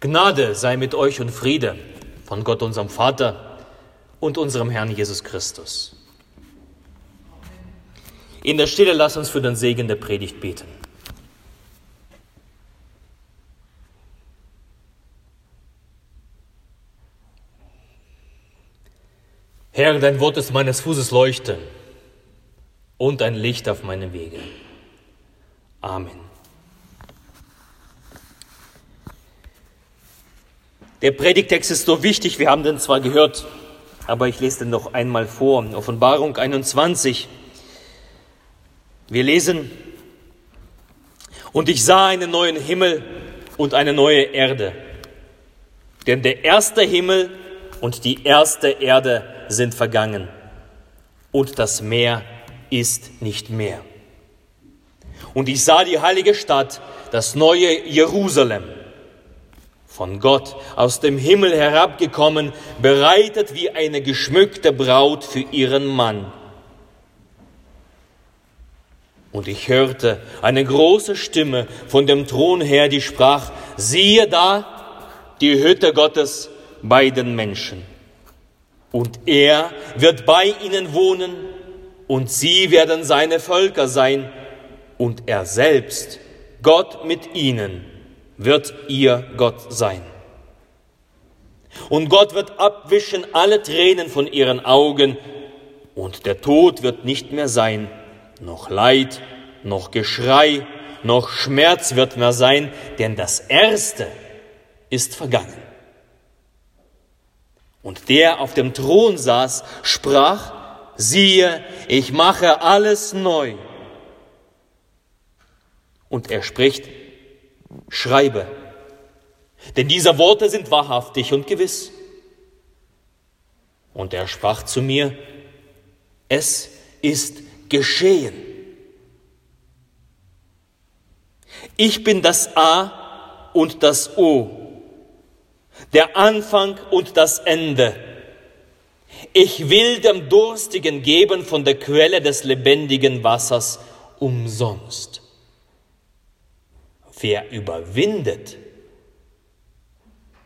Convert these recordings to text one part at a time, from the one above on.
Gnade sei mit euch und Friede von Gott unserem Vater und unserem Herrn Jesus Christus. In der Stille lass uns für den Segen der Predigt beten. Herr, dein Wort ist meines Fußes Leuchte und ein Licht auf meinem Wege. Amen. Der Predigtext ist so wichtig, wir haben den zwar gehört, aber ich lese den noch einmal vor. Offenbarung 21. Wir lesen, und ich sah einen neuen Himmel und eine neue Erde. Denn der erste Himmel und die erste Erde sind vergangen und das Meer ist nicht mehr. Und ich sah die heilige Stadt, das neue Jerusalem, von Gott aus dem Himmel herabgekommen, bereitet wie eine geschmückte Braut für ihren Mann. Und ich hörte eine große Stimme von dem Thron her, die sprach, siehe da die Hütte Gottes bei den Menschen. Und er wird bei ihnen wohnen, und sie werden seine Völker sein, und er selbst, Gott mit ihnen, wird ihr Gott sein. Und Gott wird abwischen alle Tränen von ihren Augen, und der Tod wird nicht mehr sein, noch Leid, noch Geschrei, noch Schmerz wird mehr sein, denn das Erste ist vergangen. Und der auf dem Thron saß, sprach, siehe, ich mache alles neu. Und er spricht, schreibe, denn diese Worte sind wahrhaftig und gewiss. Und er sprach zu mir, es ist geschehen. Ich bin das A und das O, der Anfang und das Ende. Ich will dem Durstigen geben von der Quelle des lebendigen Wassers umsonst. Wer überwindet,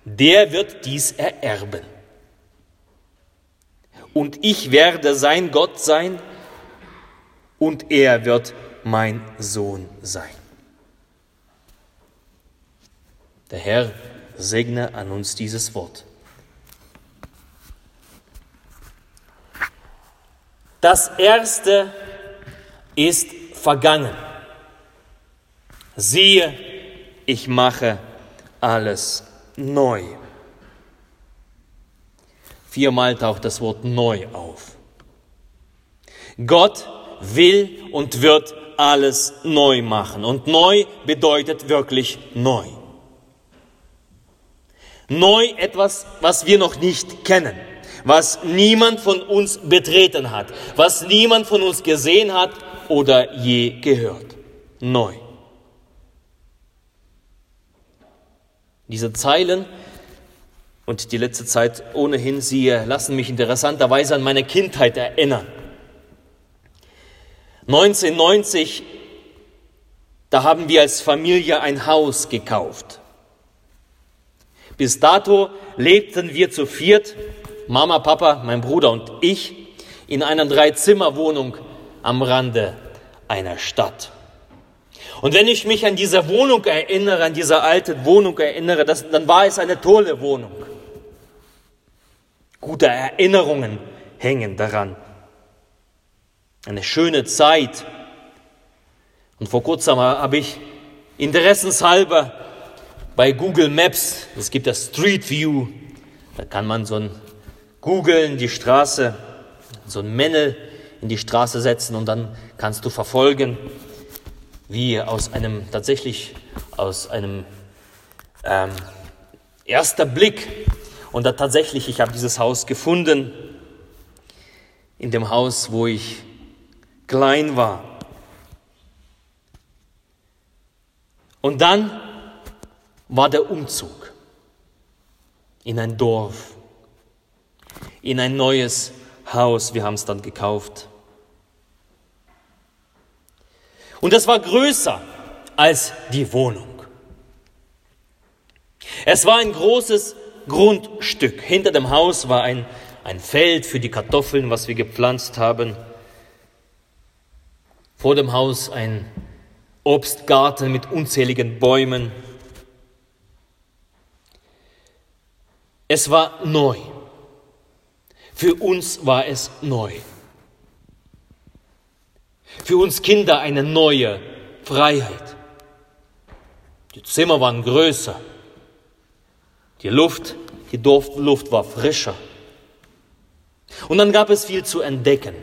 der wird dies ererben. Und ich werde sein Gott sein und er wird mein Sohn sein. Der Herr segne an uns dieses Wort. Das Erste ist vergangen. Siehe, ich mache alles neu. Viermal taucht das Wort neu auf. Gott will und wird alles neu machen. Und neu bedeutet wirklich neu. Neu etwas, was wir noch nicht kennen, was niemand von uns betreten hat, was niemand von uns gesehen hat oder je gehört. Neu. Diese Zeilen und die letzte Zeit ohnehin siehe, lassen mich interessanterweise an meine Kindheit erinnern. 1990, da haben wir als Familie ein Haus gekauft. Bis dato lebten wir zu viert, Mama, Papa, mein Bruder und ich, in einer Dreizimmerwohnung am Rande einer Stadt. Und wenn ich mich an diese Wohnung erinnere, an diese alte Wohnung erinnere, das, dann war es eine tolle Wohnung. Gute Erinnerungen hängen daran. Eine schöne Zeit. Und vor kurzem habe ich interessenshalber bei Google Maps, es gibt das Street View, da kann man so ein googeln, die Straße, so ein Männel in die Straße setzen und dann kannst du verfolgen, wie aus einem, tatsächlich aus einem ähm, erster Blick und da tatsächlich, ich habe dieses Haus gefunden, in dem Haus, wo ich klein war. Und dann war der Umzug in ein Dorf, in ein neues Haus. Wir haben es dann gekauft. Und das war größer als die Wohnung. Es war ein großes Grundstück. Hinter dem Haus war ein, ein Feld für die Kartoffeln, was wir gepflanzt haben. Vor dem Haus ein Obstgarten mit unzähligen Bäumen. Es war neu. Für uns war es neu. Für uns Kinder eine neue Freiheit. Die Zimmer waren größer. Die Luft, die Luft war frischer. Und dann gab es viel zu entdecken.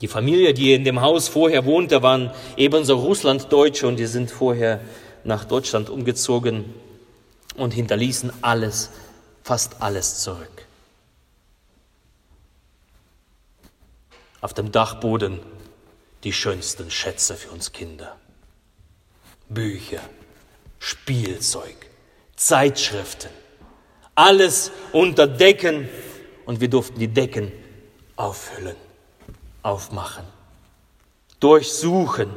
Die Familie, die in dem Haus vorher wohnte, waren ebenso Russlanddeutsche und die sind vorher nach Deutschland umgezogen und hinterließen alles, fast alles zurück. Auf dem Dachboden die schönsten Schätze für uns Kinder. Bücher, Spielzeug, Zeitschriften, alles unter Decken und wir durften die Decken auffüllen, aufmachen, durchsuchen.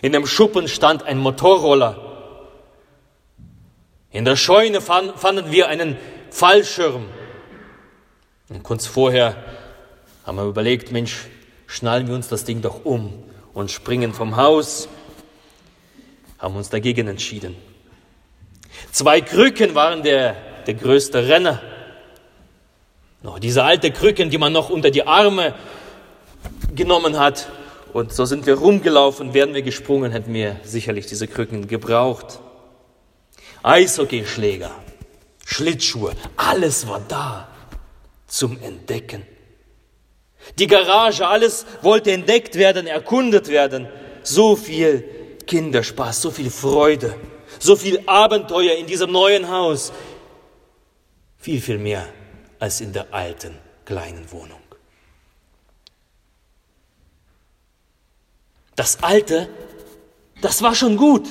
In dem Schuppen stand ein Motorroller. In der Scheune fanden wir einen Fallschirm. Und kurz vorher haben wir überlegt, Mensch, schnallen wir uns das Ding doch um und springen vom Haus. Haben uns dagegen entschieden. Zwei Krücken waren der, der größte Renner. Noch diese alte Krücken, die man noch unter die Arme genommen hat. Und so sind wir rumgelaufen, wären wir gesprungen, hätten wir sicherlich diese Krücken gebraucht. Eishockeyschläger, Schlittschuhe, alles war da zum Entdecken. Die Garage, alles wollte entdeckt werden, erkundet werden. So viel Kinderspaß, so viel Freude, so viel Abenteuer in diesem neuen Haus. Viel, viel mehr als in der alten kleinen Wohnung. Das Alte, das war schon gut.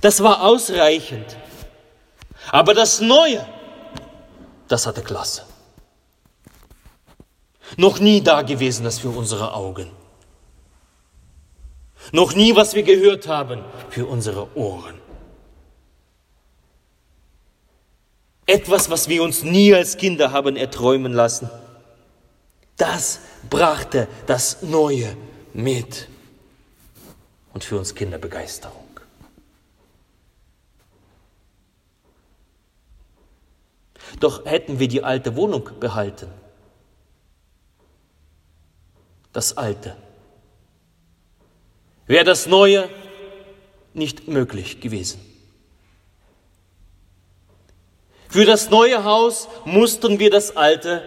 Das war ausreichend. Aber das Neue, das hatte Klasse. Noch nie Dagewesenes für unsere Augen. Noch nie, was wir gehört haben, für unsere Ohren. Etwas, was wir uns nie als Kinder haben erträumen lassen. Das brachte das Neue mit. Und für uns Kinder Begeisterung. Doch hätten wir die alte Wohnung behalten, das Alte. Wäre das Neue nicht möglich gewesen. Für das neue Haus mussten wir das Alte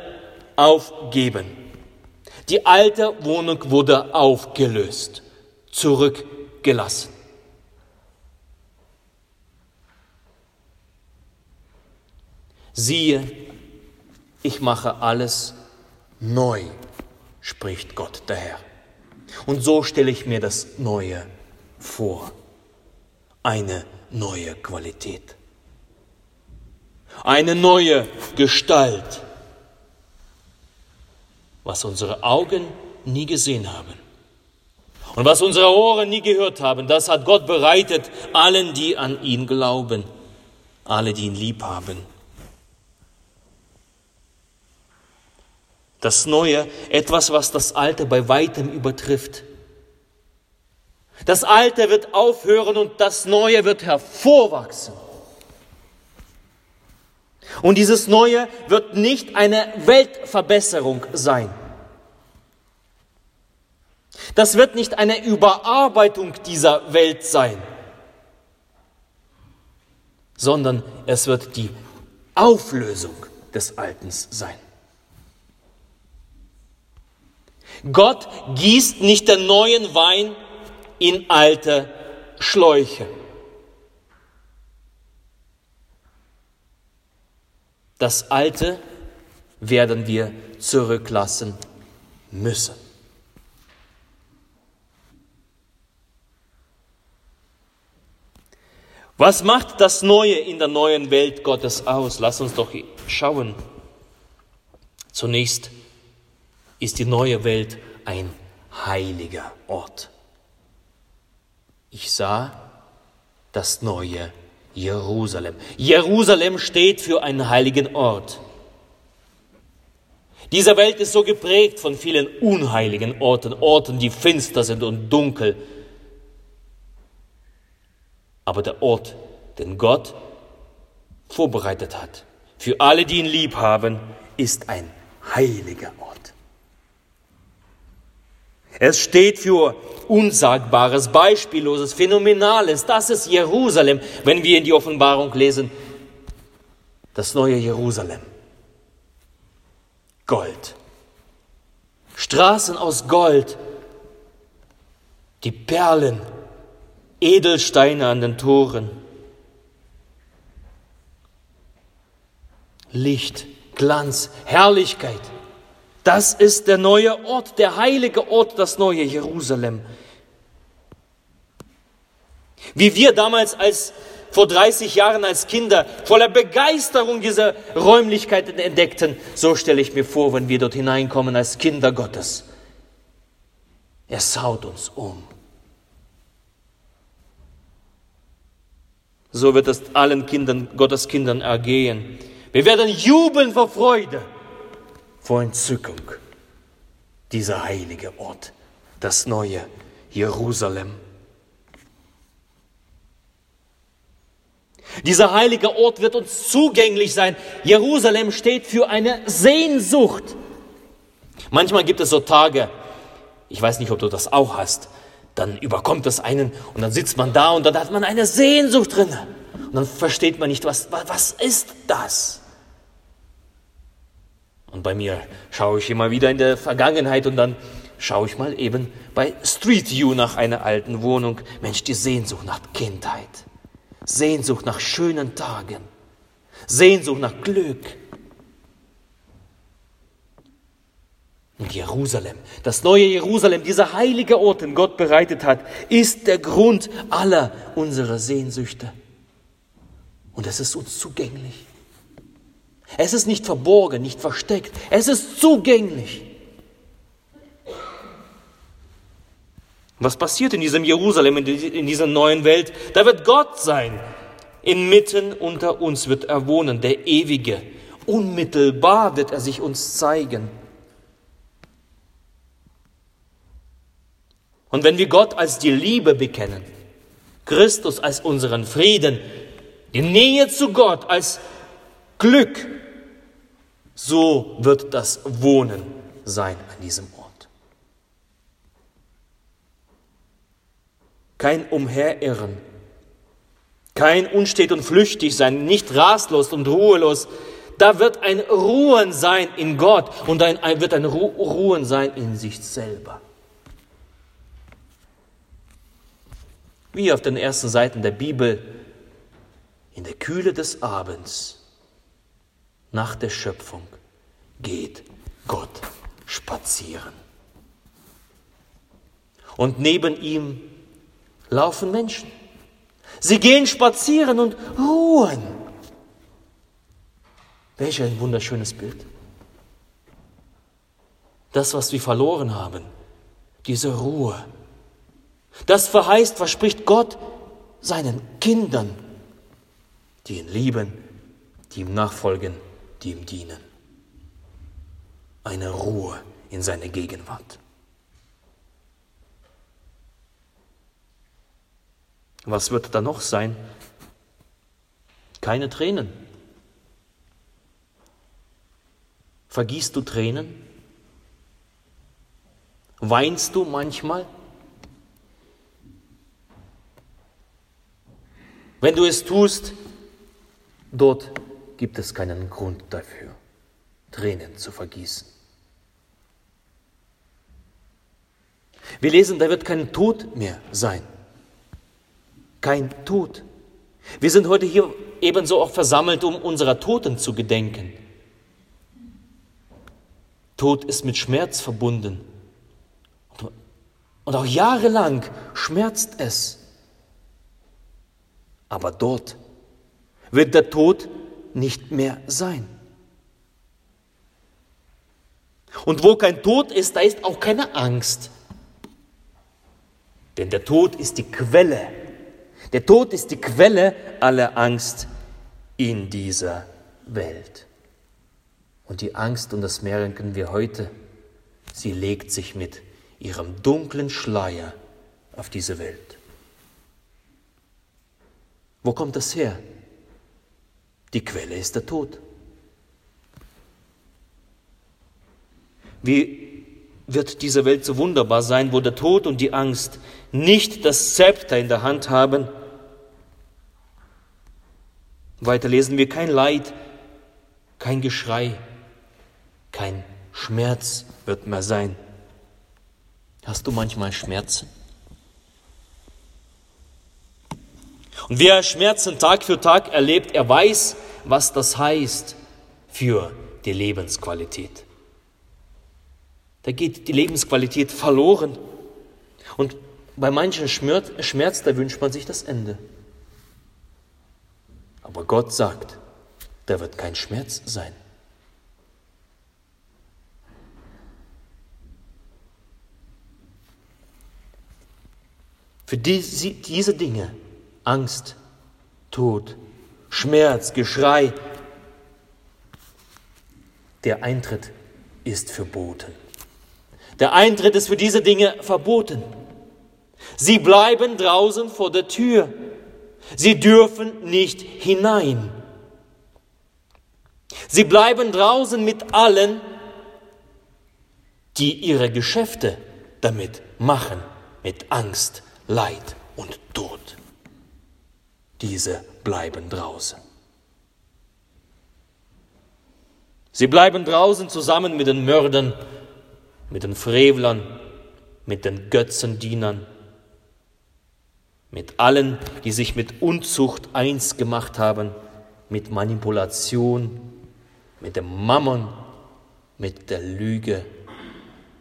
aufgeben. Die alte Wohnung wurde aufgelöst, zurückgelassen. Siehe, ich mache alles neu spricht Gott der Herr. Und so stelle ich mir das Neue vor. Eine neue Qualität. Eine neue Gestalt. Was unsere Augen nie gesehen haben. Und was unsere Ohren nie gehört haben, das hat Gott bereitet allen, die an ihn glauben, alle, die ihn lieb haben. Das Neue, etwas, was das Alte bei weitem übertrifft. Das Alte wird aufhören und das Neue wird hervorwachsen. Und dieses Neue wird nicht eine Weltverbesserung sein. Das wird nicht eine Überarbeitung dieser Welt sein, sondern es wird die Auflösung des Alten sein. Gott gießt nicht den neuen Wein in alte Schläuche. Das Alte werden wir zurücklassen müssen. Was macht das Neue in der neuen Welt Gottes aus? Lass uns doch schauen. Zunächst ist die neue Welt ein heiliger Ort. Ich sah das neue Jerusalem. Jerusalem steht für einen heiligen Ort. Diese Welt ist so geprägt von vielen unheiligen Orten, Orten, die finster sind und dunkel. Aber der Ort, den Gott vorbereitet hat, für alle, die ihn lieb haben, ist ein heiliger Ort. Es steht für Unsagbares, Beispielloses, Phänomenales. Das ist Jerusalem, wenn wir in die Offenbarung lesen. Das neue Jerusalem. Gold. Straßen aus Gold. Die Perlen, Edelsteine an den Toren. Licht, Glanz, Herrlichkeit. Das ist der neue Ort, der heilige Ort, das neue Jerusalem. Wie wir damals als vor 30 Jahren als Kinder voller Begeisterung diese Räumlichkeiten entdeckten, so stelle ich mir vor, wenn wir dort hineinkommen als Kinder Gottes. Er saut uns um. So wird es allen Kindern, Gottes Kindern ergehen. Wir werden jubeln vor Freude vor Entzückung dieser heilige Ort, das neue Jerusalem. Dieser heilige Ort wird uns zugänglich sein. Jerusalem steht für eine Sehnsucht. Manchmal gibt es so Tage, ich weiß nicht, ob du das auch hast, dann überkommt es einen und dann sitzt man da und dann hat man eine Sehnsucht drin. Und dann versteht man nicht, was, was ist das? Und bei mir schaue ich immer wieder in der Vergangenheit und dann schaue ich mal eben bei Street View nach einer alten Wohnung. Mensch, die Sehnsucht nach Kindheit, Sehnsucht nach schönen Tagen, Sehnsucht nach Glück. Und Jerusalem, das neue Jerusalem, dieser heilige Ort, den Gott bereitet hat, ist der Grund aller unserer Sehnsüchte. Und es ist uns zugänglich. Es ist nicht verborgen, nicht versteckt. Es ist zugänglich. Was passiert in diesem Jerusalem, in dieser neuen Welt? Da wird Gott sein. Inmitten unter uns wird er wohnen, der Ewige. Unmittelbar wird er sich uns zeigen. Und wenn wir Gott als die Liebe bekennen, Christus als unseren Frieden, die Nähe zu Gott als Glück, so wird das Wohnen sein an diesem Ort. Kein Umherirren, kein unstet und flüchtig sein, nicht rastlos und ruhelos. Da wird ein Ruhen sein in Gott und ein, wird ein Ruhen sein in sich selber. Wie auf den ersten Seiten der Bibel, in der Kühle des Abends nach der Schöpfung geht Gott spazieren. Und neben ihm laufen Menschen. Sie gehen spazieren und ruhen. Welch ein wunderschönes Bild. Das, was wir verloren haben, diese Ruhe. Das verheißt, verspricht Gott seinen Kindern, die ihn lieben, die ihm nachfolgen die ihm dienen. Eine Ruhe in seiner Gegenwart. Was wird da noch sein? Keine Tränen. Vergießt du Tränen? Weinst du manchmal? Wenn du es tust, dort gibt es keinen Grund dafür, Tränen zu vergießen. Wir lesen, da wird kein Tod mehr sein. Kein Tod. Wir sind heute hier ebenso auch versammelt, um unserer Toten zu gedenken. Tod ist mit Schmerz verbunden. Und auch jahrelang schmerzt es. Aber dort wird der Tod nicht mehr sein. Und wo kein Tod ist, da ist auch keine Angst. Denn der Tod ist die Quelle, Der Tod ist die Quelle aller Angst in dieser Welt. Und die Angst, und das merken wir heute, sie legt sich mit ihrem dunklen Schleier auf diese Welt. Wo kommt das her? Die Quelle ist der Tod. Wie wird diese Welt so wunderbar sein, wo der Tod und die Angst nicht das Zepter in der Hand haben? Weiter lesen wir kein Leid, kein Geschrei, kein Schmerz wird mehr sein. Hast du manchmal Schmerzen? Und wer Schmerzen Tag für Tag erlebt, er weiß, was das heißt für die Lebensqualität. Da geht die Lebensqualität verloren. Und bei manchen Schmerz, Schmerz, da wünscht man sich das Ende. Aber Gott sagt, da wird kein Schmerz sein. Für diese, diese Dinge, Angst, Tod, Schmerz, Geschrei, der Eintritt ist verboten. Der Eintritt ist für diese Dinge verboten. Sie bleiben draußen vor der Tür. Sie dürfen nicht hinein. Sie bleiben draußen mit allen, die ihre Geschäfte damit machen, mit Angst, Leid und Tod. Diese bleiben draußen. Sie bleiben draußen zusammen mit den Mördern, mit den Frevlern, mit den Götzendienern, mit allen, die sich mit Unzucht eins gemacht haben, mit Manipulation, mit dem Mammon, mit der Lüge,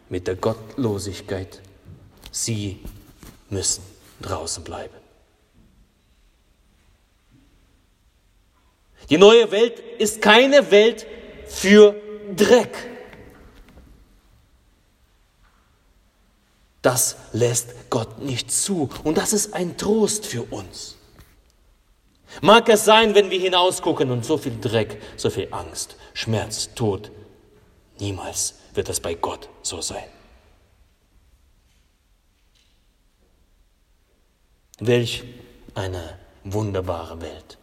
mit der Gottlosigkeit. Sie müssen draußen bleiben. Die neue Welt ist keine Welt für Dreck. Das lässt Gott nicht zu. Und das ist ein Trost für uns. Mag es sein, wenn wir hinausgucken und so viel Dreck, so viel Angst, Schmerz, Tod. Niemals wird das bei Gott so sein. Welch eine wunderbare Welt.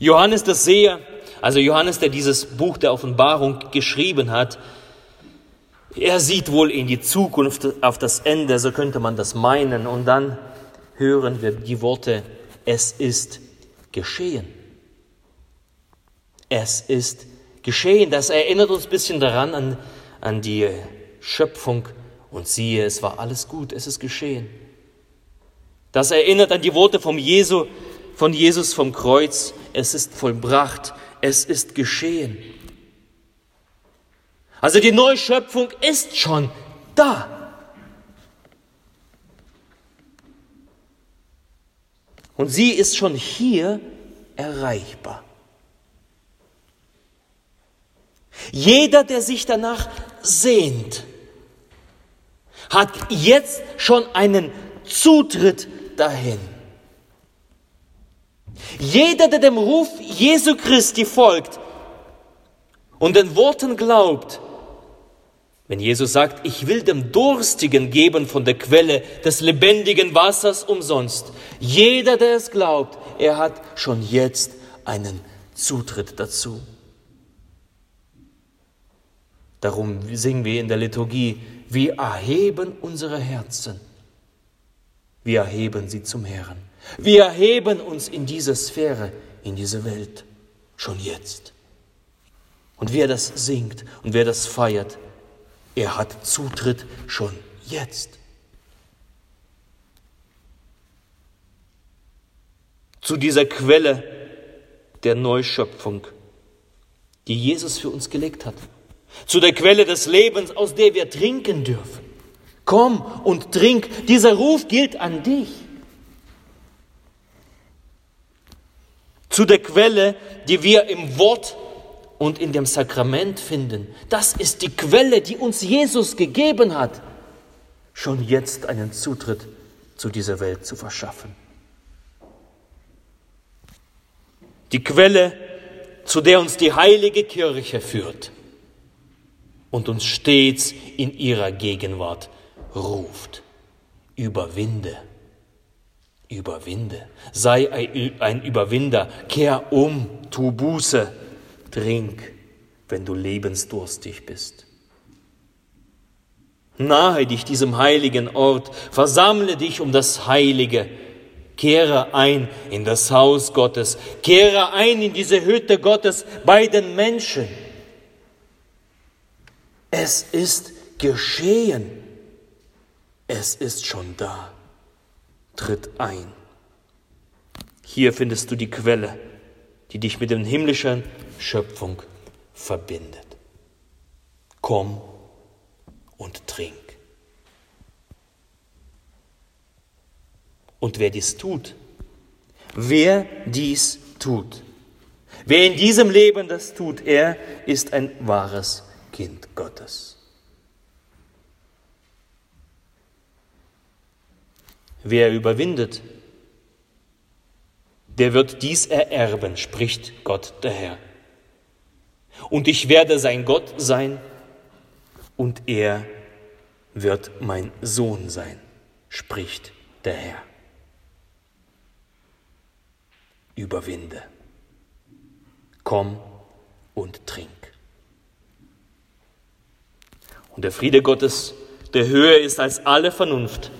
Johannes der Seher, also Johannes, der dieses Buch der Offenbarung geschrieben hat, er sieht wohl in die Zukunft auf das Ende, so könnte man das meinen. Und dann hören wir die Worte, es ist geschehen. Es ist geschehen. Das erinnert uns ein bisschen daran an, an die Schöpfung und siehe, es war alles gut, es ist geschehen. Das erinnert an die Worte vom Jesu, von Jesus vom Kreuz, es ist vollbracht, es ist geschehen. Also die Neuschöpfung ist schon da. Und sie ist schon hier erreichbar. Jeder, der sich danach sehnt, hat jetzt schon einen Zutritt dahin. Jeder, der dem Ruf Jesu Christi folgt und den Worten glaubt, wenn Jesus sagt, ich will dem Durstigen geben von der Quelle des lebendigen Wassers umsonst, jeder, der es glaubt, er hat schon jetzt einen Zutritt dazu. Darum singen wir in der Liturgie, wir erheben unsere Herzen. Wir erheben sie zum Herrn. Wir erheben uns in diese Sphäre, in diese Welt, schon jetzt. Und wer das singt und wer das feiert, er hat Zutritt schon jetzt. Zu dieser Quelle der Neuschöpfung, die Jesus für uns gelegt hat zu der Quelle des Lebens, aus der wir trinken dürfen. Komm und trink. Dieser Ruf gilt an dich. Zu der Quelle, die wir im Wort und in dem Sakrament finden. Das ist die Quelle, die uns Jesus gegeben hat. schon jetzt einen Zutritt zu dieser Welt zu verschaffen. Die Quelle, zu der uns die heilige Kirche führt und uns stets in ihrer Gegenwart ruft. Überwinde, überwinde, sei ein Überwinder, kehr um, tu Buße, trink, wenn du lebensdurstig bist. Nahe dich diesem heiligen Ort, versammle dich um das Heilige, kehre ein in das Haus Gottes, kehre ein in diese Hütte Gottes bei den Menschen. Es ist geschehen. Es ist schon da. Tritt ein. Hier findest du die Quelle, die dich mit der himmlischen Schöpfung verbindet. Komm und trink. Und wer dies tut, wer dies tut, wer in diesem Leben das tut, er ist ein wahres Kind Gottes. Wer überwindet, der wird dies ererben, spricht Gott der Herr. Und ich werde sein Gott sein und er wird mein Sohn sein, spricht der Herr. Überwinde. Komm und trink. Und der Friede Gottes, der höher ist als alle Vernunft,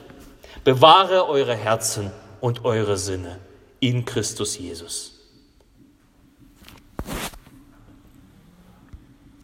bewahre eure Herzen und eure Sinne in Christus Jesus.